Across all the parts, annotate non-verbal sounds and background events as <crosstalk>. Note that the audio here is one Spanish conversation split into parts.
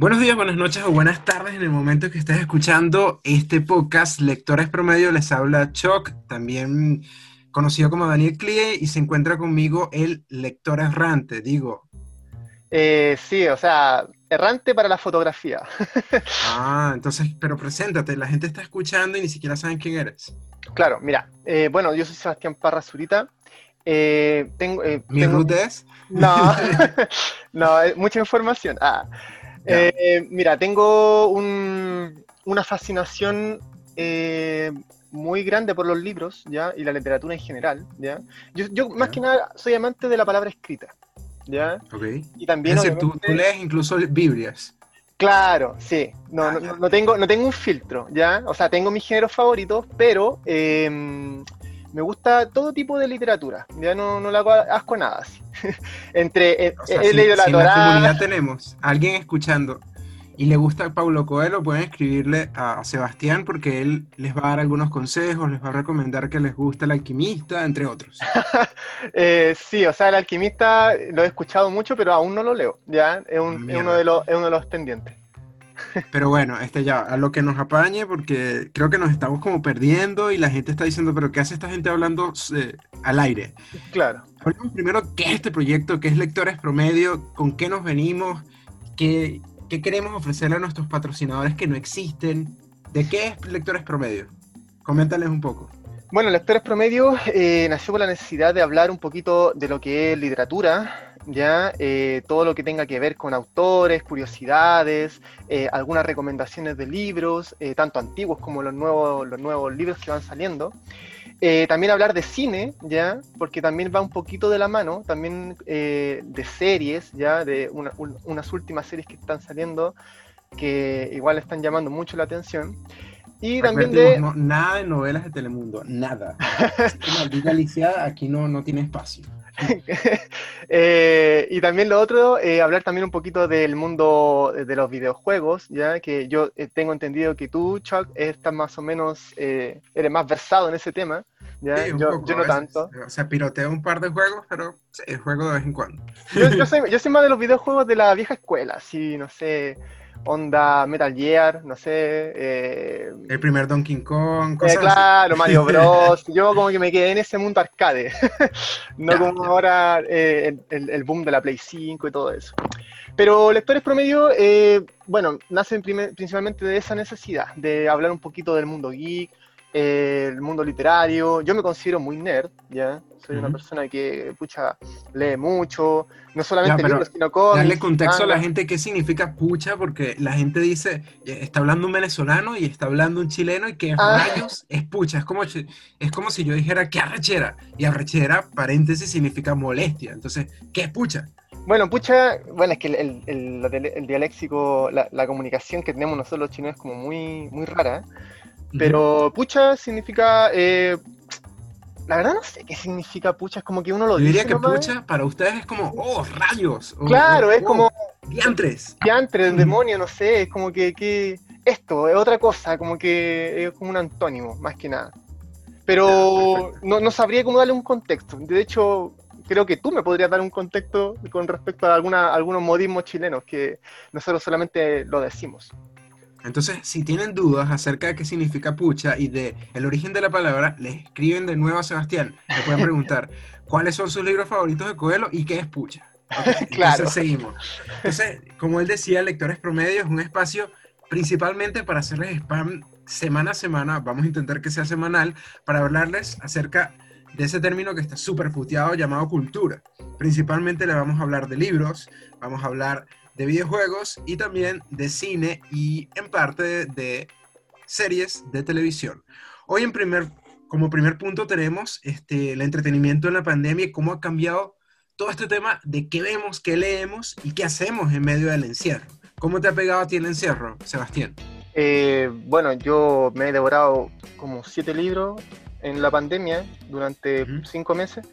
Buenos días, buenas noches o buenas tardes en el momento que estés escuchando este podcast Lectores Promedio. Les habla Choc, también conocido como Daniel Clie, y se encuentra conmigo el lector errante, digo. Eh, sí, o sea, errante para la fotografía. <laughs> ah, entonces, pero preséntate, la gente está escuchando y ni siquiera saben quién eres. Claro, mira, eh, bueno, yo soy Sebastián Parra Zurita. Eh, tengo, ¿Mi tengo... es? No, <laughs> <laughs> no, mucha información. Ah. Eh, mira, tengo una fascinación eh, muy grande por los libros, ¿ya? Y la literatura en general, ¿ya? Yo, más que nada soy amante de la palabra escrita, ¿ya? Ok. Y también, es decir, tú, lees incluso Biblias. Claro, sí. No, ah, no, tengo, no tengo un filtro, ¿ya? O sea, tengo mis géneros favoritos, pero em, me gusta todo tipo de literatura. Ya no, no le hago asco a nada. <laughs> Entre eh, he leído la la comunidad tenemos alguien escuchando y le gusta Paulo Coelho, pueden escribirle a Sebastián porque él les va a dar algunos consejos, les va a recomendar que les guste El Alquimista, entre otros. <laughs> Eh, sí, o sea, El Alquimista lo he escuchado mucho, pero aún no lo leo. Ya es, uno, de los, es uno de los pendientes. Pero bueno, este ya, a lo que nos apañe, porque creo que nos estamos como perdiendo y la gente está diciendo, pero ¿qué hace esta gente hablando eh, al aire? Claro. Primero, ¿qué es este proyecto? ¿Qué es Lectores Promedio? ¿Con qué nos venimos? ¿Qué, qué queremos ofrecerle a nuestros patrocinadores que no existen? ¿De qué es Lectores Promedio? Coméntales un poco. Bueno, Lectores Promedio eh, nació por la necesidad de hablar un poquito de lo que es literatura, ya eh, todo lo que tenga que ver con autores, curiosidades, eh, algunas recomendaciones de libros, eh, tanto antiguos como los nuevos, los nuevos libros que van saliendo. también hablar de cine, ya, porque también va un poquito de la mano, también de series, ya, de unas últimas series que están saliendo que igual están llamando mucho la atención. Y también de... nada de novelas de Telemundo, nada. Alicia aquí no, no tiene espacio. <laughs> Eh, y también lo otro, eh, hablar también un poquito del mundo de los videojuegos, ya que yo eh, tengo entendido que tú, Chuck, estás más o menos, eres más versado en ese tema. ¿ya? yo, no tanto. O sea, piroteo un par de juegos, pero sí, juego de vez en cuando. Yo, <laughs> soy, yo soy más de los videojuegos de la vieja escuela, sí, no sé onda Metal Gear, no sé. Eh, el primer Donkey Kong, eh, cosas Claro, Mario Bros. <laughs> Yo como que me quedé en ese mundo arcade. <laughs> no como ahora eh, el, boom de la Play 5 y todo eso. Pero Lectores Promedio, bueno, nacen principalmente de esa necesidad, de hablar un poquito del mundo geek, el mundo literario. Yo me considero muy nerd, ¿ya? Soy una persona que, pucha, lee mucho, no solamente libros, sino cómics. Darle contexto a la gente qué significa pucha, porque la gente dice, eh, está hablando un venezolano y está hablando un chileno y que ah. rayos es pucha. Es como, es como si yo dijera, ¿qué arrechera? Y arrechera, paréntesis, significa molestia. Entonces, ¿qué es pucha? Bueno, pucha, bueno, es que el, el, dialéxico, la, la, comunicación que tenemos nosotros los chinos es como muy, muy rara. Pero pucha significa. Eh, la verdad no sé qué significa pucha, es como que uno lo Yo diría que pucha para ustedes es como, oh, rayos. claro, es como. Diantres. Diantres, demonio, no sé, es como que, que. Esto, es otra cosa, como que es como un antónimo, más que nada. Pero no, no sabría cómo darle un contexto. De hecho, creo que tú me podrías dar un contexto con respecto a alguna, algunos modismos chilenos que nosotros solamente lo decimos. Entonces, si tienen dudas acerca de qué significa pucha y de el origen de la palabra, les escriben de nuevo a Sebastián. Le pueden preguntar <laughs> cuáles son sus libros favoritos de Coelho y qué es pucha. <laughs> claro. Entonces seguimos. Entonces, como él decía, Lectores Promedio es un espacio principalmente para hacerles spam semana a semana. Vamos a intentar que sea semanal para hablarles acerca de ese término que está súper puteado llamado cultura. Principalmente le vamos a hablar de libros, vamos a hablar de videojuegos y también de cine y en parte de, series de televisión. Hoy en primer, como primer punto tenemos este, el entretenimiento en la pandemia y cómo ha cambiado todo este tema de qué vemos, qué leemos y qué hacemos en medio del encierro. ¿Cómo te ha pegado a ti el encierro, Sebastián? Eh, bueno, yo me he devorado como siete libros en la pandemia durante cinco meses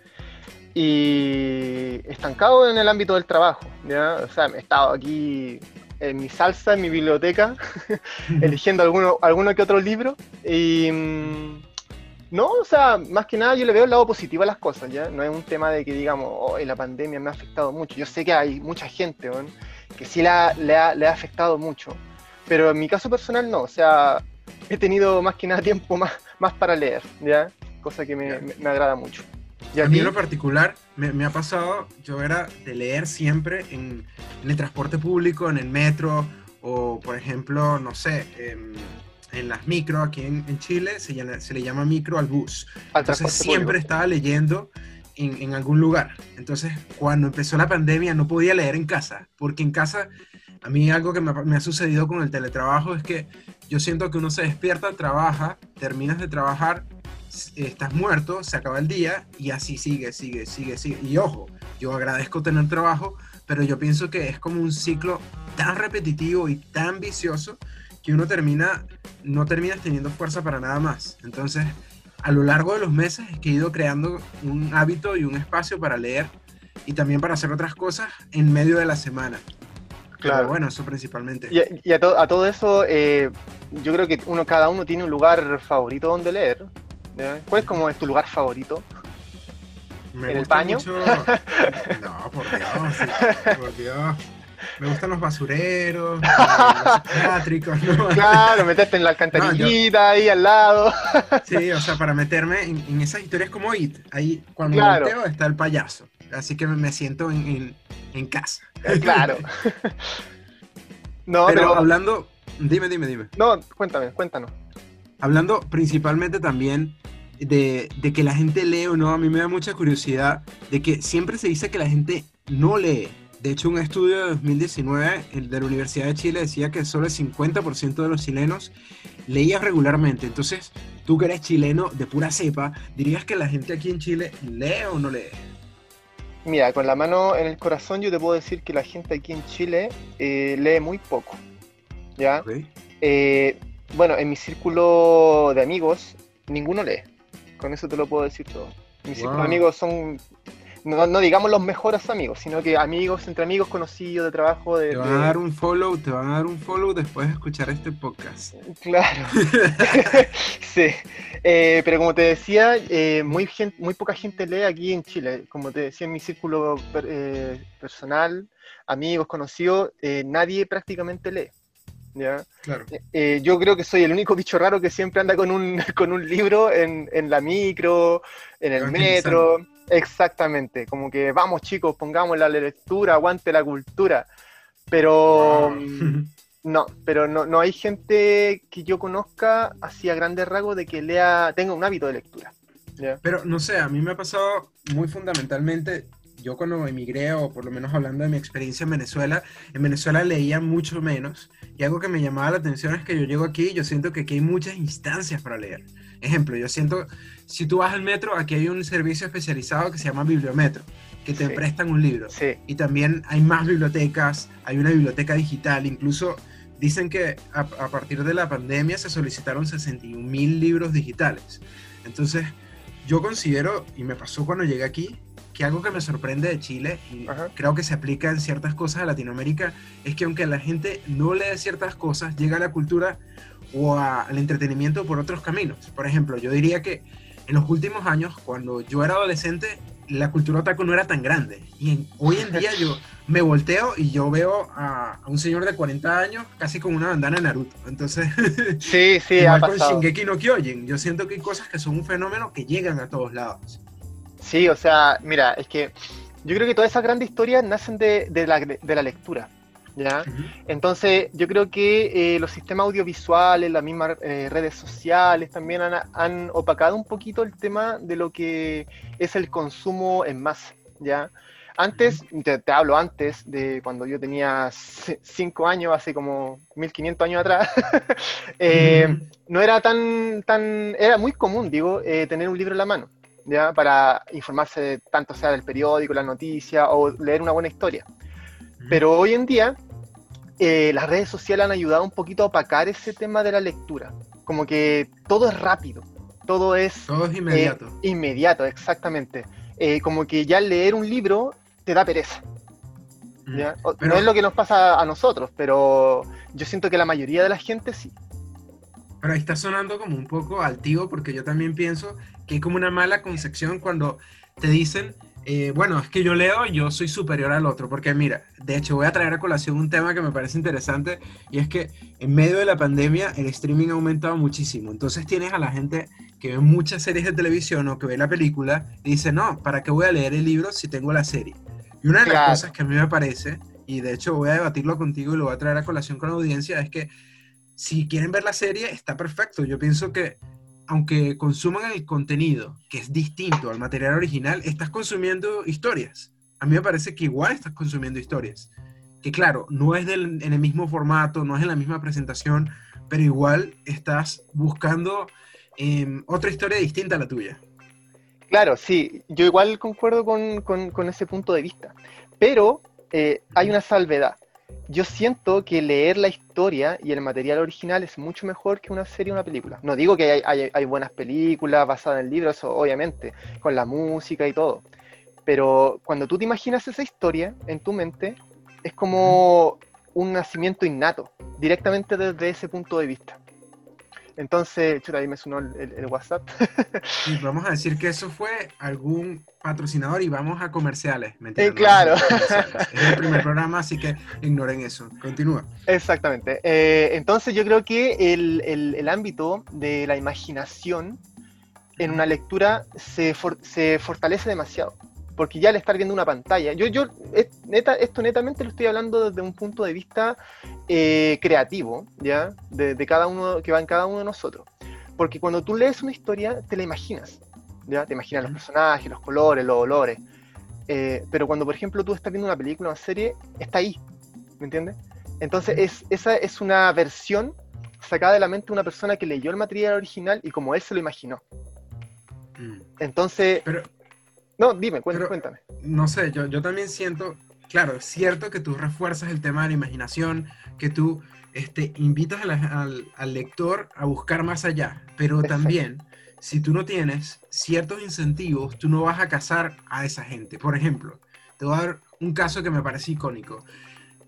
y estancado en el ámbito del trabajo. ¿ya? O sea, he estado aquí en mi salsa, en mi biblioteca, <laughs> eligiendo alguno, alguno que otro libro. Y mm, no, o sea, más que nada yo le veo el lado positivo a las cosas, ¿ya? No es un tema de que digamos, oh, la pandemia me ha afectado mucho. Yo sé que hay mucha gente que sí le ha, le ha afectado mucho. Pero en mi caso personal no, o sea, he tenido más que nada tiempo más, más para leer, ¿ya? Cosa que me, me, agrada mucho. ¿Y a, mí en lo particular me, me, ha pasado, yo era de leer siempre en, en, el transporte público, en el metro, o por ejemplo, no sé, en, en las micro, aquí en, en Chile se, se, le llama micro al bus. Entonces siempre estaba leyendo en, en, algún lugar. Entonces, cuando empezó la pandemia no podía leer en casa, porque en casa a mí algo que me, ha sucedido con el teletrabajo es que yo siento que uno se despierta, trabaja, terminas de trabajar, estás muerto, se acaba el día y así sigue, sigue, sigue, sigue. Y ojo, yo agradezco tener trabajo, pero yo pienso que es como un ciclo tan repetitivo y tan vicioso que uno termina, no terminas teniendo fuerza para nada más. Entonces, a lo largo de los meses es que he ido creando un hábito y un espacio para leer y también para hacer otras cosas en medio de la semana. Claro. bueno, eso principalmente. Y, a, todo eso, eh, yo creo que uno, cada uno tiene un lugar favorito donde leer. ¿Cuál es como es tu lugar favorito? Me ¿En el baño? <laughs> No, por Dios, por Dios. Me gustan los basureros, <laughs> los psiquiátricos, ¿no? Claro, <laughs> meterte en la alcantarillita ahí al lado. Sí, o sea, para meterme en, esas historias como IT, ahí cuando me volteo está el payaso. Así que me siento en, en casa. Eh, claro. <laughs> no, pero, hablando, dime, dime, dime. No, cuéntame, cuéntanos. Hablando principalmente también de, de, que la gente lee o no, a mí me da mucha curiosidad de que siempre se dice que la gente no lee. De hecho, un estudio de 2019 el de la Universidad de Chile decía que solo el 50% de los chilenos leía regularmente. Entonces, tú que eres chileno de pura cepa, ¿dirías que la gente aquí en Chile lee o no lee? Mira, con la mano en el corazón yo te puedo decir que la gente aquí en Chile eh, lee muy poco. ¿Ya? Eh, bueno, en mi círculo de amigos, ninguno lee. Con eso te lo puedo decir todo. Mis círculo de amigos son no, digamos los mejores amigos, sino que amigos entre amigos conocidos de trabajo. De, te van a dar un follow, te van a dar un follow después de escuchar este podcast. Claro. <laughs> <laughs> sí. Eh, pero como te decía, eh, muy, muy poca gente lee aquí en Chile. Como te decía en mi círculo eh, personal, amigos, conocidos, nadie prácticamente lee. ¿ya? Claro. yo creo que soy el único bicho raro que siempre anda con un, <laughs> con un libro en, en la micro, en el metro. Exactamente, como que vamos chicos, pongamos la lectura, aguante la cultura. Pero mm, <laughs> no, pero no, no hay gente que yo conozca así a grandes rasgos de que lea, tenga un hábito de lectura. Pero no sé, a mí me ha pasado muy fundamentalmente, yo cuando emigré, o por lo menos hablando de mi experiencia en Venezuela, en Venezuela leía mucho menos. Y algo que me llamaba la atención es que yo llego aquí y yo siento que aquí hay muchas instancias para leer. Ejemplo, yo siento si tú vas al metro, aquí hay un servicio especializado que se llama Bibliometro, que te prestan un libro. Y también hay más bibliotecas, hay una biblioteca digital, incluso dicen que a, partir de la pandemia se solicitaron 61 mil libros digitales. Entonces, yo considero, y me pasó cuando llegué aquí, que algo que me sorprende de Chile, y creo que se aplica en ciertas cosas de Latinoamérica, es que aunque la gente no lee ciertas cosas, llega a la cultura o al entretenimiento por otros caminos. Por ejemplo, yo diría que en los últimos años, cuando yo era adolescente, la cultura otaku no era tan grande. Y hoy en día yo <laughs> me volteo y yo veo a, un señor de 40 años casi con una bandana de Naruto. Entonces, sí, sí, <laughs> igual con Shingeki no Kyojin. Yo siento que hay cosas que son un fenómeno que llegan a todos lados. Sí, o sea, mira, es que yo creo que todas esas grandes historias nacen de, la, de la lectura. ¿ya? Entonces, yo creo que eh, los sistemas audiovisuales, las mismas eh, redes sociales también han, opacado un poquito el tema de lo que es el consumo en masa, ¿ya? Antes, te, hablo antes de cuando yo tenía 5 años, hace como 1500 años atrás, <laughs> eh, no era tan, tan, era muy común, digo, tener un libro en la mano, ¿ya? Para informarse tanto sea del periódico, la noticia o leer una buena historia. Pero hoy en día eh, las redes sociales han ayudado un poquito a opacar ese tema de la lectura. Como que todo es rápido, todo es... Todo es inmediato. Eh, inmediato, exactamente. Eh, como que ya leer un libro te da pereza. No es lo que nos pasa a nosotros, pero yo siento que la mayoría de la gente sí. Pero ahí está sonando como un poco altivo porque yo también pienso que hay como una mala concepción cuando te dicen Eh, bueno, es que yo leo, yo soy superior al otro, porque mira, de hecho voy a traer a colación un tema que me parece interesante y es que en medio de la pandemia el streaming ha aumentado muchísimo. Entonces tienes a la gente que ve muchas series de televisión o que ve la película y dice, no, ¿para qué voy a leer el libro si tengo la serie? Y una de las cosas que a mí me parece, y de hecho voy a debatirlo contigo y lo voy a traer a colación con la audiencia, es que si quieren ver la serie está perfecto. Yo pienso que aunque consuman el contenido que es distinto al material original, estás consumiendo historias. A mí me parece que igual estás consumiendo historias. Que claro, no es en el mismo formato, no es en la misma presentación, pero igual estás buscando em, otra historia distinta a la tuya. Claro, sí, yo igual concuerdo con, ese punto de vista, pero eh, hay una salvedad yo siento que leer la historia y el material original es mucho mejor que una serie o una película. No digo que hay, buenas películas basadas en el libro, eso obviamente, con la música y todo. Pero cuando tú te imaginas esa historia en tu mente, es como un nacimiento innato, directamente desde ese punto de vista. Entonces, chuta, ahí me sonó el, WhatsApp. <laughs> y vamos a decir que eso fue algún patrocinador y vamos a comerciales. Eh, claro. <laughs> Es el primer programa, así que ignoren eso. Continúa. Exactamente. Eh, entonces, yo creo que el, el, ámbito de la imaginación en una lectura se, se fortalece demasiado porque ya al estar viendo una pantalla, yo, yo neta, esto netamente lo estoy hablando desde un punto de vista eh, creativo, ¿ya? De, cada uno, que va en cada uno de nosotros. Porque cuando tú lees una historia, te la imaginas, ¿ya? Te imaginas los personajes, los colores, los olores. Eh, pero cuando, por ejemplo, tú estás viendo una película, una serie, está ahí, ¿me entiendes? Entonces, es, esa es una versión sacada de la mente de una persona que leyó el material original y como él se lo imaginó. Mm. Entonces, no, dime, cuéntame. No sé, yo, yo también siento, claro, es cierto que tú refuerzas el tema de la imaginación, que tú este, invitas al, lector a buscar más allá, pero también, si tú no tienes ciertos incentivos, tú no vas a cazar a esa gente. Por ejemplo, te voy a dar un caso que me parece icónico.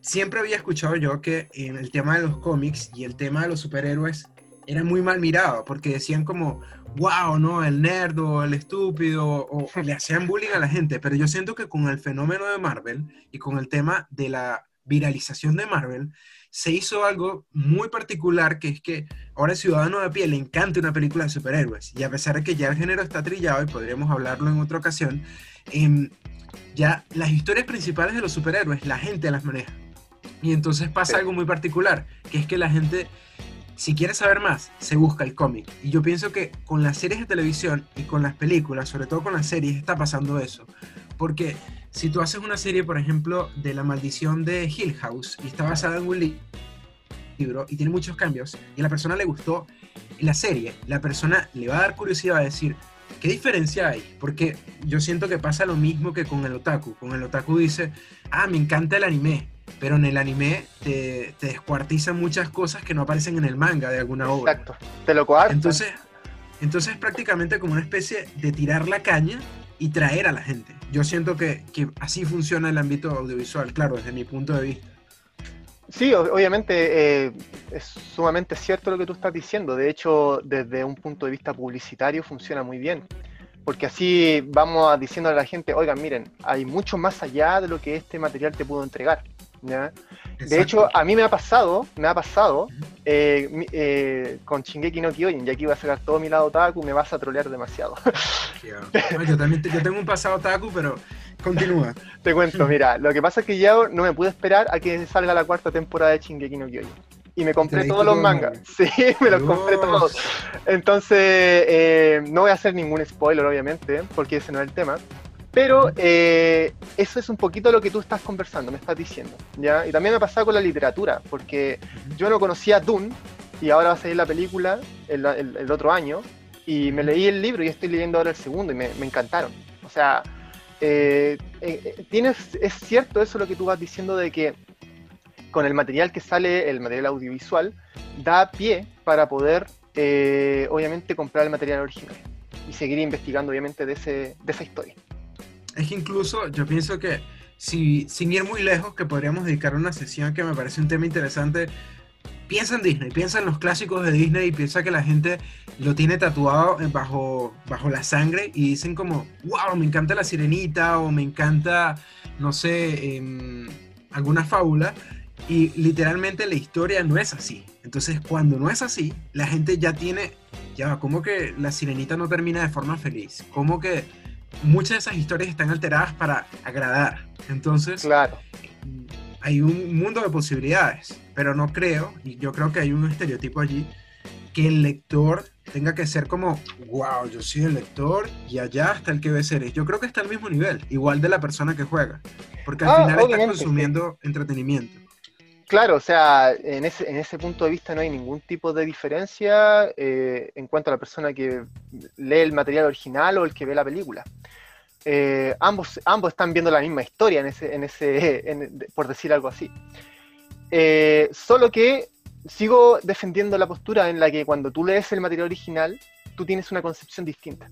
Siempre había escuchado yo que en el tema de los cómics y el tema de los superhéroes era muy mal mirado, porque decían como, wow, ¿no? El nerd o el estúpido, o le hacían bullying a la gente, pero yo siento que con el fenómeno de Marvel y con el tema de la viralización de Marvel, se hizo algo muy particular, que es que ahora el ciudadano de pie le encanta una película de superhéroes, y a pesar de que ya el género está trillado, y podríamos hablarlo en otra ocasión, em, ya las historias principales de los superhéroes, la gente las maneja. Y entonces pasa algo muy particular, que es que la gente si quieres saber más, se busca el cómic. Y yo pienso que con las series de televisión y con las películas, sobre todo con las series, está pasando eso. Porque si tú haces una serie, por ejemplo, de La maldición de Hill House y está basada en un libro y tiene muchos cambios y a la persona le gustó la serie, la persona le va a dar curiosidad a decir, ¿qué diferencia hay? Porque yo siento que pasa lo mismo que con el otaku. Con el otaku dice, ah, me encanta el anime pero en el anime te, te, descuartizan muchas cosas que no aparecen en el manga de alguna obra. Exacto, te lo coartan. Entonces, entonces es prácticamente como una especie de tirar la caña y traer a la gente. Yo siento que, que así funciona el ámbito audiovisual, claro, desde mi punto de vista. Sí, obviamente eh, es sumamente cierto lo que tú estás diciendo. De hecho, desde un punto de vista publicitario funciona muy bien. Porque así vamos diciendo a la gente, oigan, miren, hay mucho más allá de lo que este material te pudo entregar. De hecho, a mí me ha pasado, me ha pasado eh, eh, con Shingeki no Kyojin, ya que iba a sacar todo mi lado otaku, me vas a trolear demasiado. <laughs> yo también yo tengo un pasado otaku, pero continúa. <laughs> te cuento, mira, lo que pasa es que ya no me pude esperar a que salga la cuarta temporada de Shingeki no Kyojin. Y me compré todos los mangas. <laughs> Sí, me los compré todos. Entonces, eh, no voy a hacer ningún spoiler, obviamente, porque ese no es el tema. Pero eh, eso es un poquito lo que tú estás conversando, me estás diciendo. ¿ya? Y también me ha pasado con la literatura, porque yo no conocía Dune y ahora va a salir la película el, otro año y me leí el libro y estoy leyendo ahora el segundo y me, encantaron. O sea, eh, eh, tienes, es cierto eso lo que tú vas diciendo de que con el material que sale, el material audiovisual, da pie para poder, obviamente, comprar el material original y seguir investigando, obviamente, de, ese, de esa historia. Es que incluso yo pienso que si, sin ir muy lejos, que podríamos dedicar una sesión que me parece un tema interesante, piensa en Disney, piensa en los clásicos de Disney y piensa que la gente lo tiene tatuado bajo, bajo la sangre y dicen como, wow, me encanta la sirenita o me encanta, no sé, em, alguna fábula. Y literalmente la historia no es así. Entonces, cuando no es así, la gente ya tiene, ya, como que la sirenita no termina de forma feliz? Como que muchas de esas historias están alteradas para agradar. Entonces, claro. hay un mundo de posibilidades, pero no creo, y yo creo que hay un estereotipo allí, que el lector tenga que ser como, wow, yo soy el lector y allá está el que ve series. Yo creo que está al mismo nivel, igual de la persona que juega, porque al Ah, final está consumiendo entretenimiento. Claro, o sea, en ese, punto de vista no hay ningún tipo de diferencia eh, en cuanto a la persona que lee el material original o el que ve la película. Eh, ambos, ambos están viendo la misma historia, en ese, en ese, <laughs> por decir algo así. Eh, solo que sigo defendiendo la postura en la que cuando tú lees el material original, tú tienes una concepción distinta.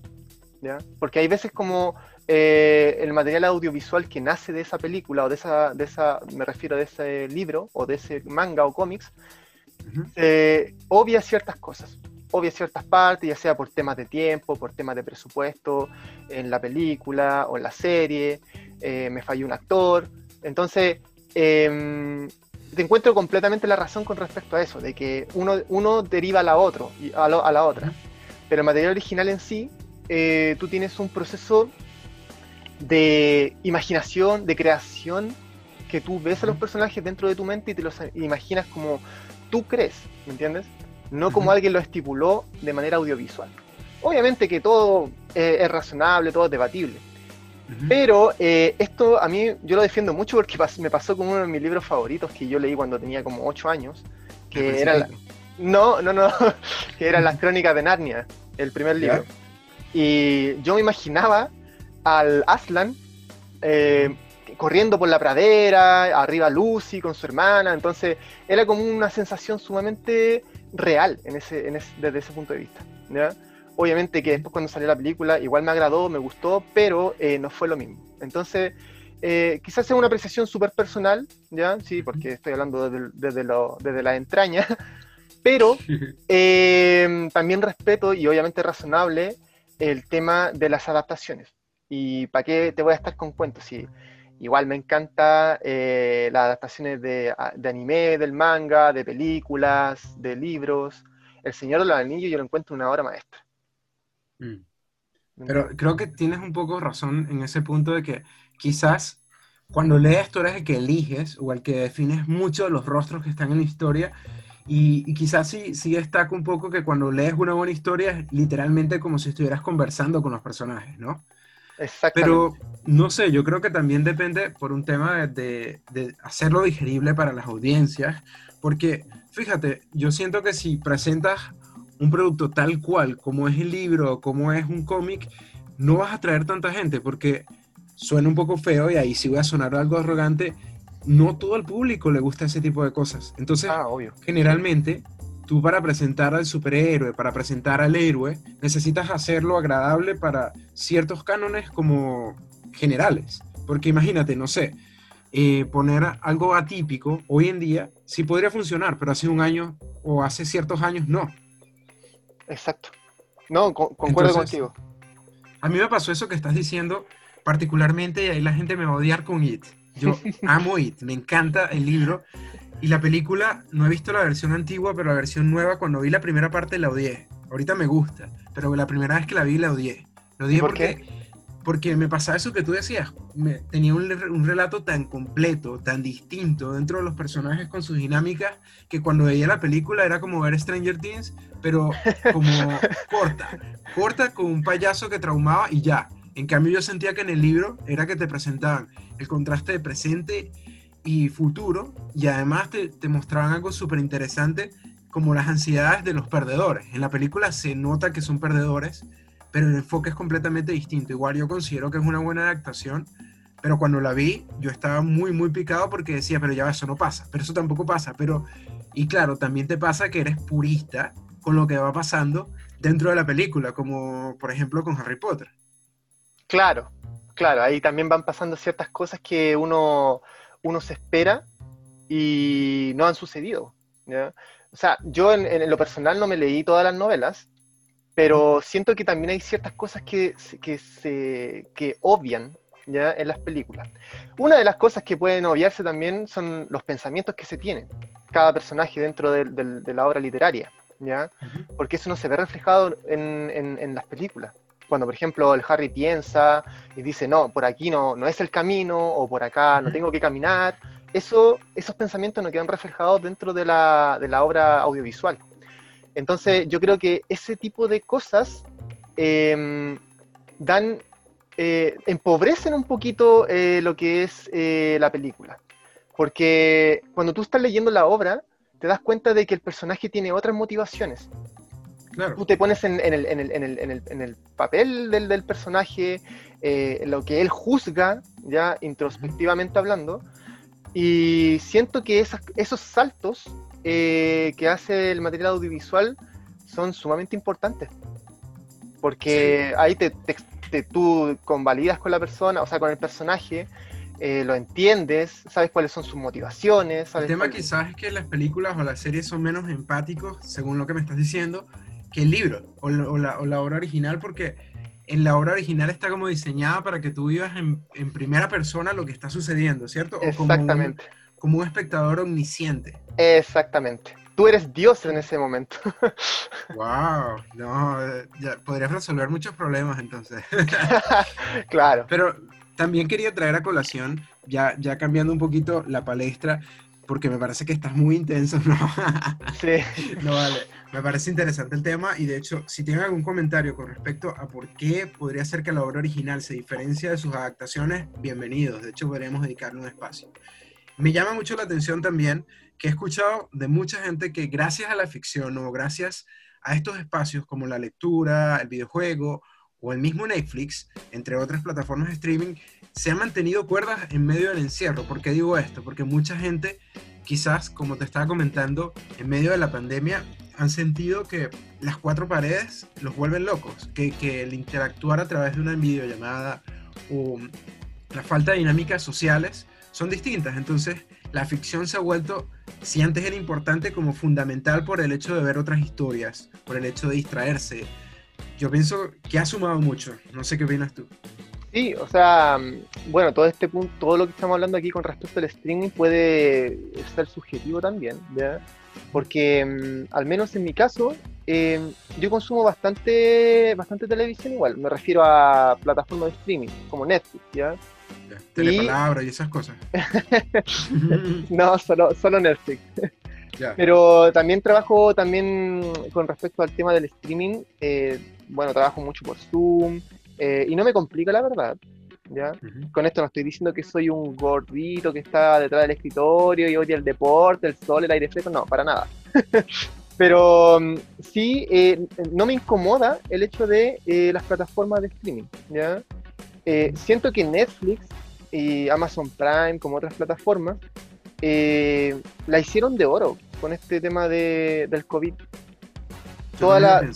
¿Ya? Porque hay veces como eh, el material audiovisual que nace de esa película o de esa, de esa, me refiero de ese libro o de ese manga o cómics, eh, obvia ciertas cosas, obvia ciertas partes, ya sea por temas de tiempo, por temas de presupuesto, en la película o en la serie, eh, me falló un actor. Entonces, em, te encuentro completamente la razón con respecto a eso, de que uno, uno deriva a la, otro, a, lo- a la otra. Pero el material original en sí, eh, tú tienes un proceso de imaginación, de creación, que tú ves a los personajes dentro de tu mente y te los imaginas como tú crees, ¿me entiendes? No como alguien lo estipuló de manera audiovisual. Obviamente que todo eh, es razonable, todo es debatible, Ujú. pero eh, esto a mí yo lo defiendo mucho porque pas- me pasó con uno de mis libros favoritos que yo leí cuando tenía como 8 años, que era... la- no, no, no, <laughs> que eran las crónicas de Narnia, el primer Ya. Y yo me imaginaba al Aslan eh, corriendo por la pradera, arriba Lucy con su hermana, entonces era como una sensación sumamente real en ese, en ese- desde ese punto de vista. ¿ya? Obviamente que después cuando salió la película igual me agradó, me gustó, pero eh, no fue lo mismo. Entonces, eh, quizás sea una apreciación súper personal, ¿ya? Sí, porque estoy hablando desde, desde, lo- desde la entraña, <laughs> pero <laughs> eh, también respeto y obviamente razonable el tema de las adaptaciones. ¿Y para qué te voy a estar con cuentos? Si igual me encanta eh, las adaptaciones de, de anime, del manga, de películas, de libros. El Señor de los Anillos yo lo encuentro una obra maestra. Mm. Pero creo que tienes un poco razón en ese punto de que quizás cuando lees tú eres el que eliges o el que defines mucho de los rostros que están en la historia y, y quizás sí, sí destaca un poco que cuando lees una buena historia es literalmente como si estuvieras conversando con los personajes, ¿no? Exactamente. Pero no sé, yo creo que también depende por un tema de, de- de hacerlo digerible para las audiencias, porque fíjate, yo siento que si presentas un producto tal cual como es el libro, como es un cómic, no vas a atraer tanta gente, porque suena un poco feo y ahí sí voy a sonar algo arrogante, no todo el público le gusta ese tipo de cosas. Entonces, Ah, obvio. generalmente tú para presentar al superhéroe, para presentar al héroe, necesitas hacerlo agradable para ciertos cánones como generales. Porque imagínate, no sé, eh, poner algo atípico hoy en día sí podría funcionar, pero hace un año o hace ciertos años no. Exacto. No, co- concuerdo Entonces, contigo. A mí me pasó eso que estás diciendo particularmente y ahí la gente me va a odiar con It. Yo amo It, me encanta el libro y la película, no he visto la versión antigua, pero la versión nueva, cuando vi la primera parte la odié. Ahorita me gusta, pero la primera vez que la vi la odié. La odié ¿Y por porque, porque me pasaba eso que tú decías. Me, tenía un, un relato tan completo, tan distinto dentro de los personajes con sus dinámicas, que cuando veía la película era como ver Stranger Things, pero como <laughs> corta. Corta con un payaso que traumaba y ya. En cambio yo sentía que en el libro era que te presentaban el contraste de presente y futuro y además te, mostraban algo súper interesante como las ansiedades de los perdedores. En la película se nota que son perdedores, pero el enfoque es completamente distinto. Igual yo considero que es una buena adaptación, pero cuando la vi yo estaba muy, muy picado porque decía, pero ya eso no pasa, pero eso tampoco pasa. Pero, y claro, también te pasa que eres purista con lo que va pasando dentro de la película, como por ejemplo con Harry Potter. Claro, claro, ahí también van pasando ciertas cosas que uno, uno se espera y no han sucedido, O sea, yo en, lo personal no me leí todas las novelas, pero siento que también hay ciertas cosas que, que, se, que obvian ¿ya? en las películas. Una de las cosas que pueden obviarse también son los pensamientos que se tienen cada personaje dentro de, la obra literaria, ¿ya? Porque eso no se ve reflejado en, las películas. Cuando, por ejemplo, el Harry piensa y dice, no, por aquí no, no es el camino, o por acá no tengo que caminar, eso, esos pensamientos no quedan reflejados dentro de la, obra audiovisual. Entonces, yo creo que ese tipo de cosas em, dan, eh, empobrecen un poquito eh, lo que es eh, la película. Porque cuando tú estás leyendo la obra, te das cuenta de que el personaje tiene otras motivaciones. Claro. Tú te pones en, el, papel del, personaje, eh, lo que él juzga, ya introspectivamente hablando, y siento que esos saltos eh, que hace el material audiovisual son sumamente importantes. Porque ahí te, tú convalidas con la persona, o sea, con el personaje, eh, lo entiendes, sabes cuáles son sus motivaciones. el tema quizás es que las películas o las series son menos empáticos, según lo que me estás diciendo, que el libro o, la, obra original, porque en la obra original está como diseñada para que tú vivas en, primera persona lo que está sucediendo, ¿cierto? Exactamente. Como un, espectador omnisciente. Exactamente. Tú eres Dios en ese momento. <laughs> wow, no, ya podrías resolver muchos problemas entonces. <laughs> claro. Pero también quería traer a colación, ya, ya cambiando un poquito la palestra, porque me parece que estás muy intenso, ¿no? Sí. <laughs> no vale. Me parece interesante el tema y de hecho, si tienen algún comentario con respecto a por qué podría ser que la obra original se diferencia de sus adaptaciones, bienvenidos. De hecho, podríamos dedicarle un espacio. Me llama mucho la atención también que he escuchado de mucha gente que gracias a la ficción o gracias a estos espacios como la lectura, el videojuego o el mismo Netflix, entre otras plataformas de streaming, se han mantenido cuerdas en medio del encierro. ¿Por qué digo esto? Porque mucha gente, quizás, como te estaba comentando, en medio de la pandemia, han sentido que las cuatro paredes los vuelven locos, que, que el interactuar a través de una videollamada o la falta de dinámicas sociales son distintas. Entonces, la ficción se ha vuelto, si antes era importante, como fundamental por el hecho de ver otras historias, por el hecho de distraerse, yo pienso que ha sumado mucho. No sé qué opinas tú. Sí, o sea, bueno, todo este punto, todo lo que estamos hablando aquí con respecto al streaming puede ser subjetivo también, ¿ya? Porque mm, al menos en mi caso, em, yo consumo bastante, bastante televisión igual. Me refiero a plataformas de streaming, como Netflix, ¿ya? ya telepalabra y... esas cosas. <laughs> no, solo, solo Netflix. Pero también trabajo también con respecto al tema del streaming. Eh, bueno, trabajo mucho por Zoom eh, y no me complica la verdad. ¿ya? Con esto no estoy diciendo que soy un gordito que está detrás del escritorio y odia el deporte, el sol, el aire fresco, no, para nada. <laughs> Pero mm, sí, eh, no me incomoda el hecho de las plataformas de streaming. ¿ya? siento que Netflix y Amazon Prime, como otras plataformas, la hicieron de oro con este tema de, del COVID. Toda la,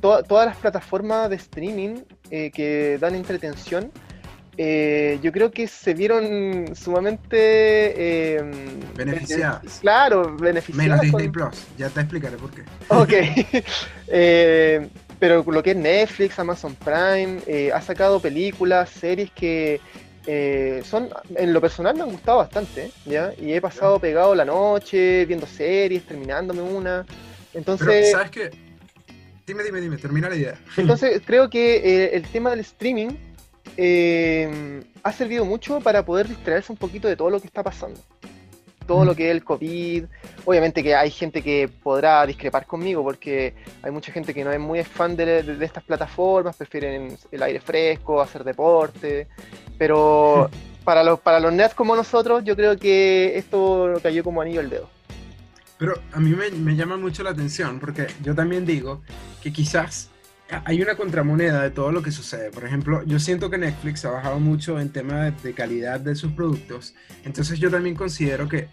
todas las plataformas de streaming eh, que dan entretención, eh, yo creo que se vieron sumamente em, beneficiadas. claro, beneficiadas. Menos Disney Plus, ya te explicaré por qué. Ok. <laughs> <laughs> Eh, pero lo que es Netflix, Amazon Prime, ha sacado películas, series que eh, son, en lo personal me han gustado bastante, ¿ya? Y he pasado pegado la noche, viendo series, terminándome una. Entonces... ¿sabes qué? Dime, dime, dime, termina la idea. <laughs> Entonces, creo que eh, el tema del streaming eh, ha servido mucho para poder distraerse un poquito de todo lo que está pasando. Todo lo que es el COVID. Obviamente que hay gente que podrá discrepar conmigo porque hay mucha gente que no es muy fan de, de estas plataformas, prefieren el aire fresco, hacer deporte. Pero <laughs> para los, para los nerds como nosotros, yo creo que esto cayó como anillo al dedo. Pero a mí me, llama mucho la atención porque yo también digo que quizás hay una contramoneda de todo lo que sucede. Por ejemplo, yo siento que Netflix ha bajado mucho en tema de, calidad de sus productos. Entonces yo también considero que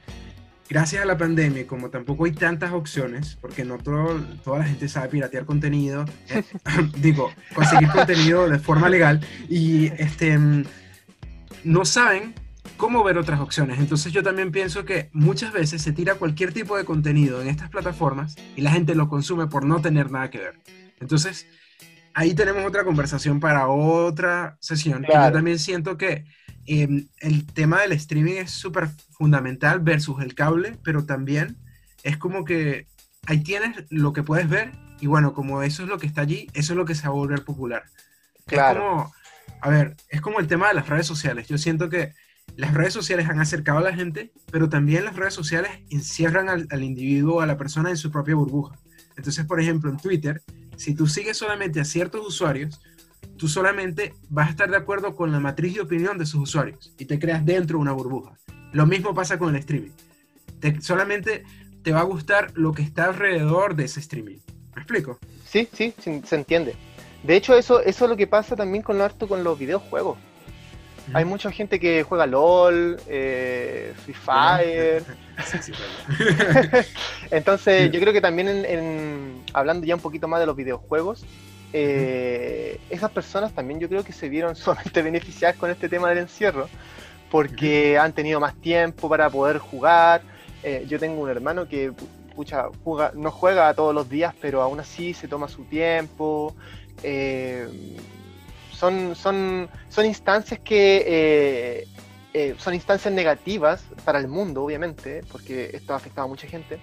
gracias a la pandemia, como tampoco hay tantas opciones, porque no todo, toda la gente sabe piratear contenido, eh, <laughs> <laughs> digo, conseguir contenido de forma legal, y este no saben cómo ver otras opciones. Entonces yo también pienso que muchas veces se tira cualquier tipo de contenido en estas plataformas y la gente lo consume por no tener nada que ver. Entonces, ahí tenemos otra conversación para otra sesión. Que yo también siento que em, el tema del streaming es súper fundamental versus el cable, pero también es como que ahí tienes lo que puedes ver y bueno, como eso es lo que está allí, eso es lo que se va a volver popular. Claro. Es como, a ver, es como el tema de las redes sociales. Yo siento que las redes sociales han acercado a la gente, pero también las redes sociales encierran al, al individuo, a la persona en su propia burbuja. Entonces, por ejemplo, en Twitter, si tú sigues solamente a ciertos usuarios, tú solamente vas a estar de acuerdo con la matriz de opinión de sus usuarios y te creas dentro de una burbuja. Lo mismo pasa con el streaming. solamente te va a gustar lo que está alrededor de ese streaming. ¿Me explico? Sí, sí, se entiende. De hecho, eso, eso es lo que pasa también con lo harto con los videojuegos. Hay mucha gente que juega LOL, eh, Free Fire. <laughs> <laughs> Entonces, yo creo que también en, hablando ya un poquito más de los videojuegos, eh, esas personas también yo creo que se vieron <laughs> solamente beneficiadas con este tema del encierro, porque han tenido más tiempo para poder jugar. Eh, yo tengo un hermano que juega, no juega todos los días, pero aún así se toma su tiempo. Eh, son, son, son instancias que eh, eh, son instancias negativas para el mundo, obviamente, porque esto ha afectado a mucha gente,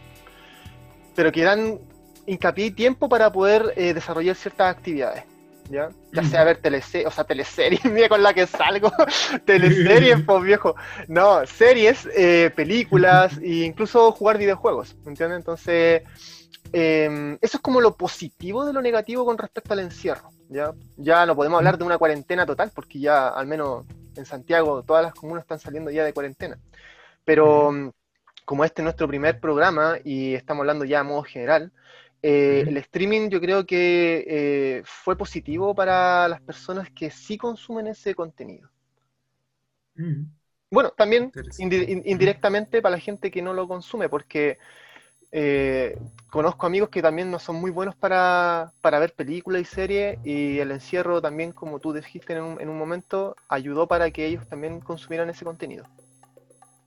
pero que dan hincapié y tiempo para poder eh, desarrollar ciertas actividades. ¿Ya? ya sea ver teleseries, o sea, teleseries, <laughs> mira con la que salgo, <laughs> teleseries, pues viejo, no, series, películas e incluso jugar videojuegos, ¿me entiendes? Entonces, Em, eso es como lo positivo de lo negativo con respecto al encierro. ¿Ya? ya no podemos hablar de una cuarentena total, porque ya al menos en Santiago todas las comunas están saliendo ya de cuarentena. Pero mm, como este es nuestro primer programa y estamos hablando ya a modo general, eh, el streaming yo creo que eh, fue positivo para las personas que sí consumen ese contenido. Bueno, también indirectamente para la gente que no lo consume, porque eh, conozco amigos que también no son muy buenos para, ver películas y series y el encierro también, como tú dijiste en un, en un momento, ayudó para que ellos también consumieran ese contenido.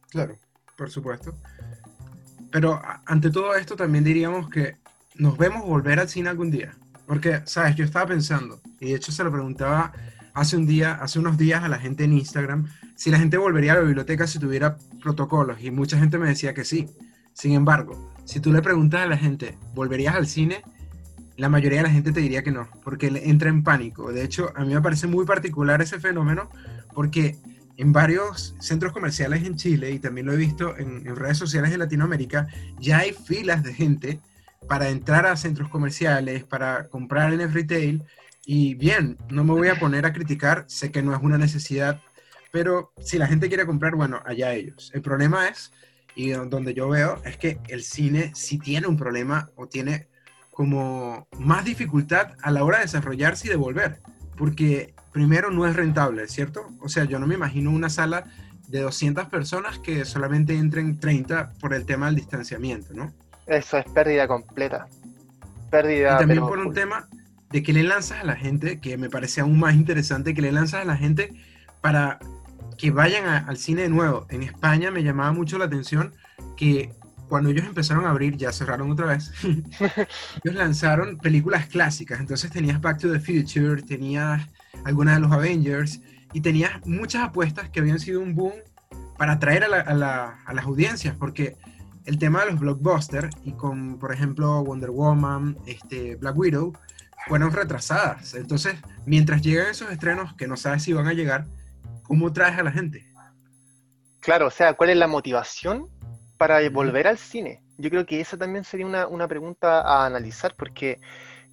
Claro, por supuesto. Pero ante todo esto también diríamos que nos vemos volver al cine algún día. Porque, sabes, yo estaba pensando, y de hecho se lo preguntaba hace un día, hace unos días a la gente en Instagram, si la gente volvería a la biblioteca si tuviera protocolos, y mucha gente me decía que sí. Sin embargo, si tú le preguntas a la gente, ¿volverías al cine? La mayoría de la gente te diría que no, porque entra en pánico. De hecho, a mí me parece muy particular ese fenómeno, porque en varios centros comerciales en Chile, y también lo he visto en, redes sociales de Latinoamérica, ya hay filas de gente para entrar a centros comerciales, para comprar en el retail. Y bien, no me voy a poner a criticar, sé que no es una necesidad, pero si la gente quiere comprar, bueno, allá ellos. El problema es y donde yo veo es que el cine sí tiene un problema o tiene como más dificultad a la hora de desarrollarse y de volver, porque primero no es rentable, ¿cierto? O sea, yo no me imagino una sala de 200 personas que solamente entren 30 por el tema del distanciamiento, ¿no? Eso es pérdida completa. Pérdida. Y también por un tema de que le lanzas a la gente, que me parece aún más interesante, que le lanzas a la gente para que vayan al cine de nuevo. En España me llamaba mucho la atención que cuando ellos empezaron a abrir, ya cerraron otra vez, <laughs> ellos lanzaron películas clásicas. Entonces tenías Back to the Future, tenías algunas de los Avengers y tenías muchas apuestas que habían sido un boom para atraer a, a las audiencias, porque el tema de los blockbusters y con, por ejemplo, Wonder Woman, este, Black Widow, fueron retrasadas. Entonces, mientras llegan esos estrenos que no sabes si van a llegar, ¿Cómo traes a la gente? Claro, o sea, ¿cuál es la motivación para volver al cine? Yo creo que esa también sería una, pregunta a analizar, porque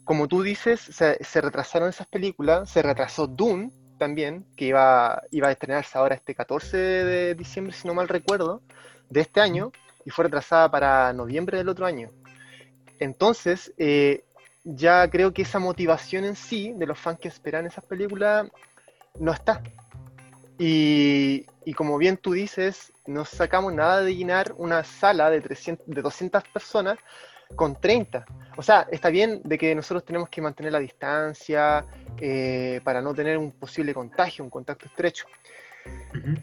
como tú dices, se, retrasaron esas películas, se retrasó Dune también, que iba, iba a estrenarse ahora este 14 de diciembre, si no mal recuerdo, de este año, y fue retrasada para noviembre del otro año. Entonces, eh, ya creo que esa motivación en sí de los fans que esperan esas películas no está. Y, como bien tú dices, no sacamos nada de llenar una sala de, 300, de 200 personas con 30. O sea, está bien de que nosotros tenemos que mantener la distancia eh, para no tener un posible contagio, un contacto estrecho.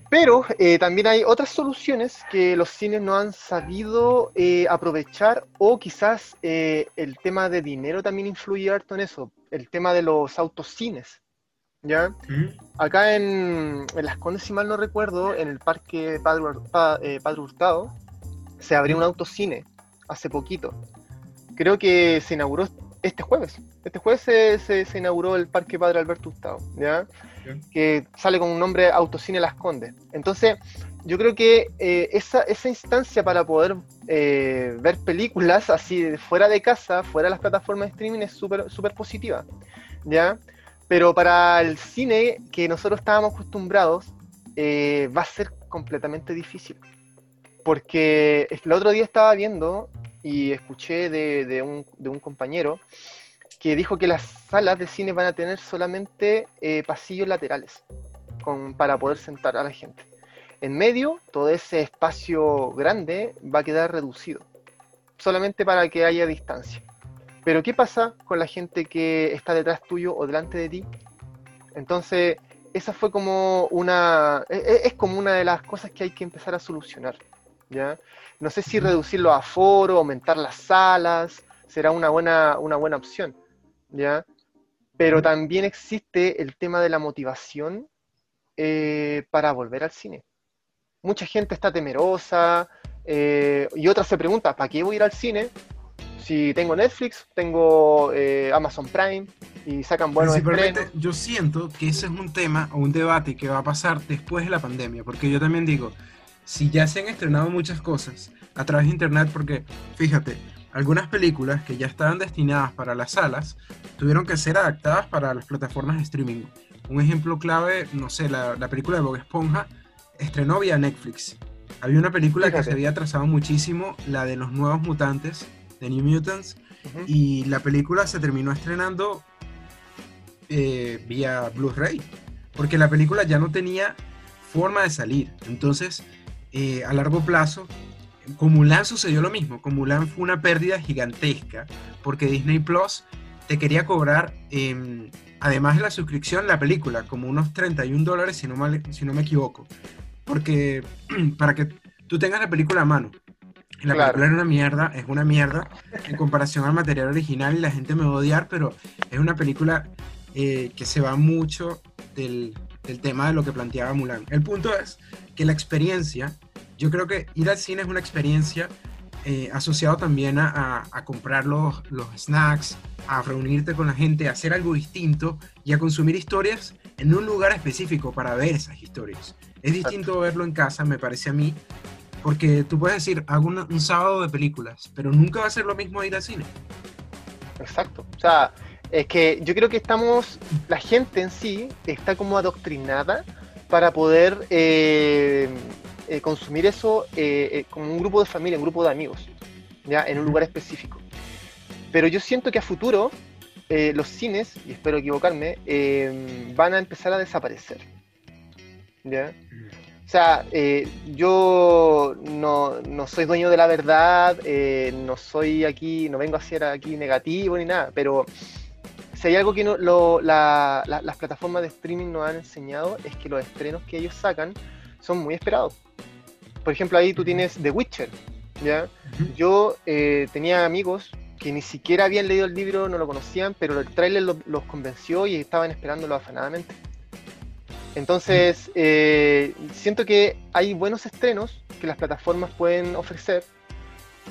Pero eh, también hay otras soluciones que los cines no han sabido eh, aprovechar o quizás el tema de dinero también influye harto en eso, el tema de los autocines. ¿Ya? Acá en, Las Condes, si mal no recuerdo, en el parque Padre, Padre Hurtado, se abrió un autocine hace poquito. Creo que se inauguró este jueves. Este jueves se, se, inauguró el Parque Padre Alberto Hurtado, ¿ya? Que sale con un nombre Autocine Las Condes. Entonces, yo creo que eh, esa, esa, instancia para poder eh, ver películas así fuera de casa, fuera de las plataformas de streaming, es súper super positiva, ¿ya? Pero para el cine que nosotros estábamos acostumbrados, eh, va a ser completamente difícil. Porque el otro día estaba viendo y escuché de, un, compañero que dijo que las salas de cine van a tener solamente eh, pasillos laterales para poder sentar a la gente. En medio, todo ese espacio grande va a quedar reducido, solamente para que haya distancia. Pero ¿qué pasa con la gente que está detrás tuyo o delante de ti? Entonces, esa fue como una, e, e, es como una de las cosas que hay que empezar a solucionar. ¿ya? No sé si reducirlo a foro, aumentar las salas, será una buena, una buena opción, ¿ya? Pero también existe el tema de la motivación eh, para volver al cine. Mucha gente está temerosa eh, y otra se pregunta, ¿para qué voy a ir al cine? Si tengo Netflix, tengo eh, Amazon Prime y sacan buenos estrenos. Yo siento que ese es un tema o un debate que va a pasar después de la pandemia, porque yo también digo, si ya se han estrenado muchas cosas a través de internet, porque fíjate, algunas películas que ya estaban destinadas para las salas tuvieron que ser adaptadas para las plataformas de streaming. Un ejemplo clave, no sé, la, película de Bob Esponja estrenó vía Netflix. Había una película que se había atrasado muchísimo, la de los nuevos mutantes, de New Mutants, y la película se terminó estrenando eh, vía Blu-ray, porque la película ya no tenía forma de salir. Entonces, eh, a largo plazo, con Mulan sucedió lo mismo. Con Mulan fue una pérdida gigantesca porque Disney Plus te quería cobrar, em, además de la suscripción, la película, como unos 31 dólares si no, si no me equivoco. Porque <clears throat> para que tú tengas la película a mano. La película era una mierda, es una mierda en comparación al material original y la gente me va a odiar, pero es una película eh, que se va mucho del, del tema de lo que planteaba Mulan. El punto es que la experiencia, yo creo que ir al cine es una experiencia eh, asociado también a, comprar los, los, snacks, a reunirte con la gente, a hacer algo distinto y a consumir historias en un lugar específico para ver esas historias. Es distinto verlo en casa, me parece a mí, porque tú puedes decir, hago un sábado de películas, pero nunca va a ser lo mismo ir al cine. Exacto. O sea, es que yo creo que estamos, la gente en sí está como adoctrinada para poder eh, eh, consumir eso eh, como un grupo de familia, un grupo de amigos, ya en un lugar específico. Pero yo siento que a futuro los cines, y espero equivocarme, van a empezar a desaparecer. ¿ya? O sea, yo no, no, soy dueño de la verdad, no soy aquí, no vengo a ser aquí negativo ni nada, pero si hay algo que las plataformas de streaming nos han enseñado es que los estrenos que ellos sacan son muy esperados. Por ejemplo, ahí tú tienes The Witcher. ¿ya? Yo eh, tenía amigos que ni siquiera habían leído el libro, no lo conocían, pero el tráiler los convenció y estaban esperándolo afanadamente. Entonces, eh, siento que hay buenos estrenos que las plataformas pueden ofrecer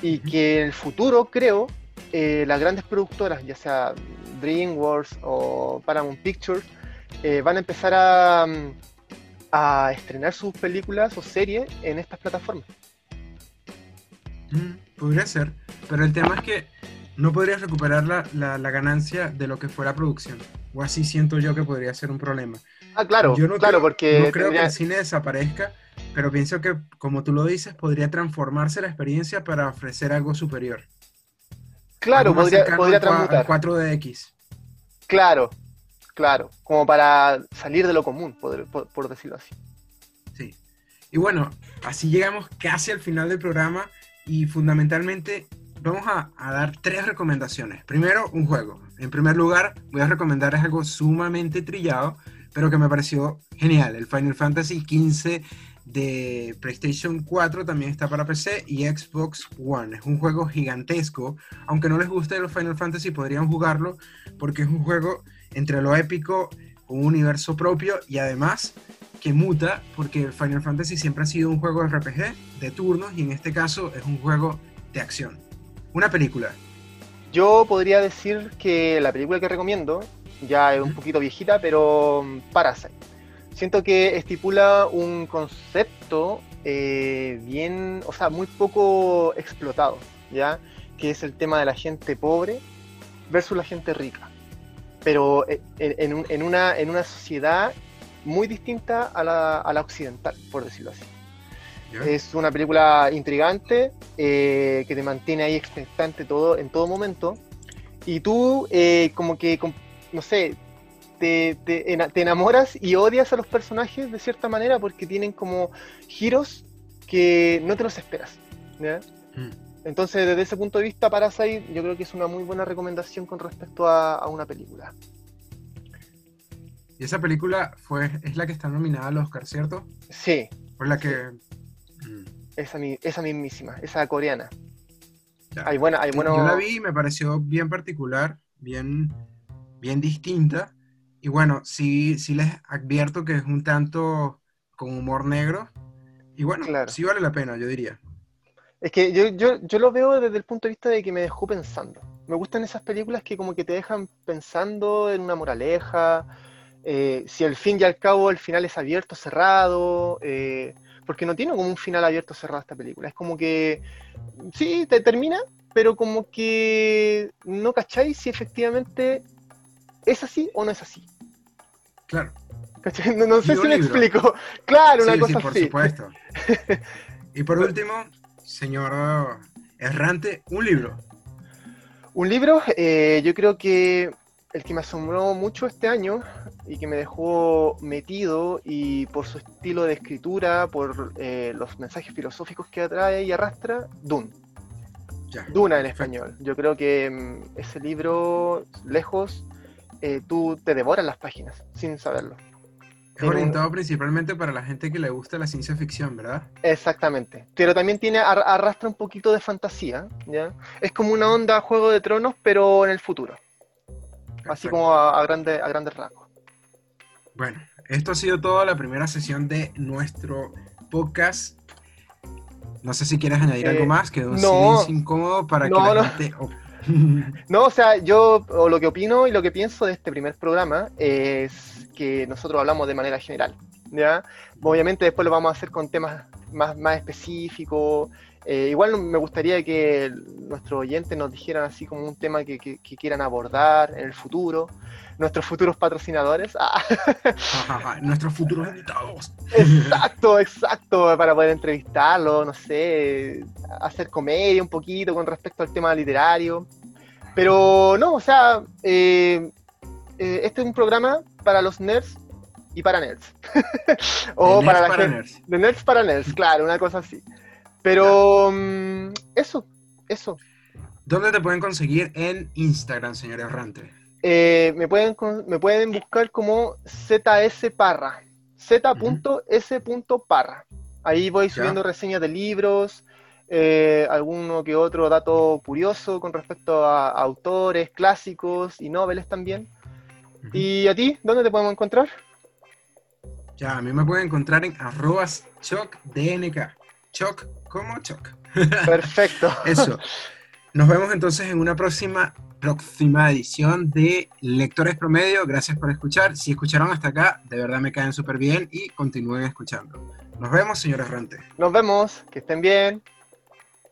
y que en el futuro, creo, eh, las grandes productoras, ya sea DreamWorks o Paramount Pictures, eh, van a empezar a, mm, a, estrenar sus películas o series en estas plataformas. Mm, podría ser, pero el tema es que no podrías recuperar la, la, ganancia de lo que fue la producción. O así siento yo que podría ser un problema. Ah, claro, yo no claro, creo, porque. No creo que el cine desaparezca, pero pienso que, como tú lo dices, podría transformarse la experiencia para ofrecer algo superior. Claro, podría, podría transmutar. 4DX. Claro, claro, como para salir de lo común, por, decirlo así. Sí. Y bueno, así llegamos casi al final del programa y fundamentalmente vamos a, dar tres recomendaciones. Primero, un juego. En primer lugar, voy a recomendarles algo sumamente trillado, pero que me pareció genial. El Final Fantasy XV de PlayStation 4 también está para PC y Xbox One. Es un juego gigantesco. Aunque no les guste los Final Fantasy, podrían jugarlo porque es un juego entre lo épico, un universo propio y además que muta porque Final Fantasy siempre ha sido un juego de RPG de turnos y en este caso es un juego de acción. Una película. Yo podría decir que la película que recomiendo ya es un poquito viejita, pero mm, Parasite siento que estipula un concepto eh, bien, o sea, muy poco explotado, ¿ya? Que es el tema de la gente pobre versus la gente rica. Pero eh, en, una, en una sociedad muy distinta a la, occidental, por decirlo así. Es una película intrigante eh, que te mantiene ahí expectante todo, en todo momento. Y tú, como que, no sé, te, enamoras y odias a los personajes de cierta manera porque tienen como giros que no te los esperas. Mm. Entonces, desde ese punto de vista, Parasite yo creo que es una muy buena recomendación con respecto a, una película. Y esa película fue, es la que está nominada al Oscar, ¿cierto? Sí. Por la que... Mm. Esa, esa mismísima, esa coreana. Hay buena, hay bueno... Yo la vi y me pareció bien particular, bien, bien distinta. Y bueno, sí, sí les advierto que es un tanto con humor negro. Y bueno, sí vale la pena, yo diría. Es que yo, yo, yo, lo veo desde el punto de vista de que me dejó pensando. Me gustan esas películas que como que te dejan pensando en una moraleja, eh, si al fin y al cabo el final es abierto, cerrado, eh, porque no tiene como un final abierto, cerrado esta película. Es como que, sí, te termina, pero como que no cacháis si efectivamente ¿Es así o no es así? Claro. No, sé si me explico. <laughs> Claro, una cosa sí, por supuesto. <laughs> y por último, señor errante, un libro. Un libro, eh, yo creo que el que me asombró mucho este año y que me dejó metido y por su estilo de escritura, por eh, los mensajes filosóficos que atrae y arrastra, Dune. Duna en español. Yo creo que mm, ese libro, lejos, eh, tú te devoras las páginas sin saberlo. Es orientado principalmente para la gente que le gusta la ciencia ficción, ¿verdad? Exactamente. Pero también tiene arrastra un poquito de fantasía, ¿ya? Es como una onda Juego de Tronos, pero en el futuro. Así como a, grande, a grandes rasgos. Bueno, esto ha sido toda la primera sesión de nuestro podcast. No sé si quieres añadir algo eh, más, que un no, incómodo para que la gente <laughs> no, o sea, yo lo que opino y lo que pienso de este primer programa es que nosotros hablamos de manera general, ¿ya? Obviamente después lo vamos a hacer con temas más, más específicos. Eh, igual me gustaría que nuestros oyentes nos dijeran así como un tema que, quieran abordar en el futuro. Nuestros futuros patrocinadores. <laughs> <laughs> nuestros futuros invitados. Exacto, exacto, para poder entrevistarlo, no sé, hacer comedia un poquito con respecto al tema literario. Pero no, o sea, eh, eh, este es un programa para los nerds y para nerds. <laughs> o para la Nerds. De nerds para nerds, claro, una cosa así. Pero mm, eso, eso. ¿Dónde te pueden conseguir en Instagram, señor Errante? Eh, me, pueden, me pueden buscar como ZS Parra. Z.S. Parra. Ahí voy subiendo reseñas de libros, eh, alguno que otro dato curioso con respecto a, autores clásicos y noveles también. ¿Y a ti? ¿Dónde te podemos encontrar? Ya, a mí me pueden encontrar en arrobas chocdnk. Choc como choc. Perfecto. <laughs> Eso. Nos vemos entonces en una próxima, próxima edición de Lectores Promedio. Gracias por escuchar. Si escucharon hasta acá, de verdad me caen súper bien y continúen escuchando. Nos vemos, señor Errante. Nos vemos. Que estén bien.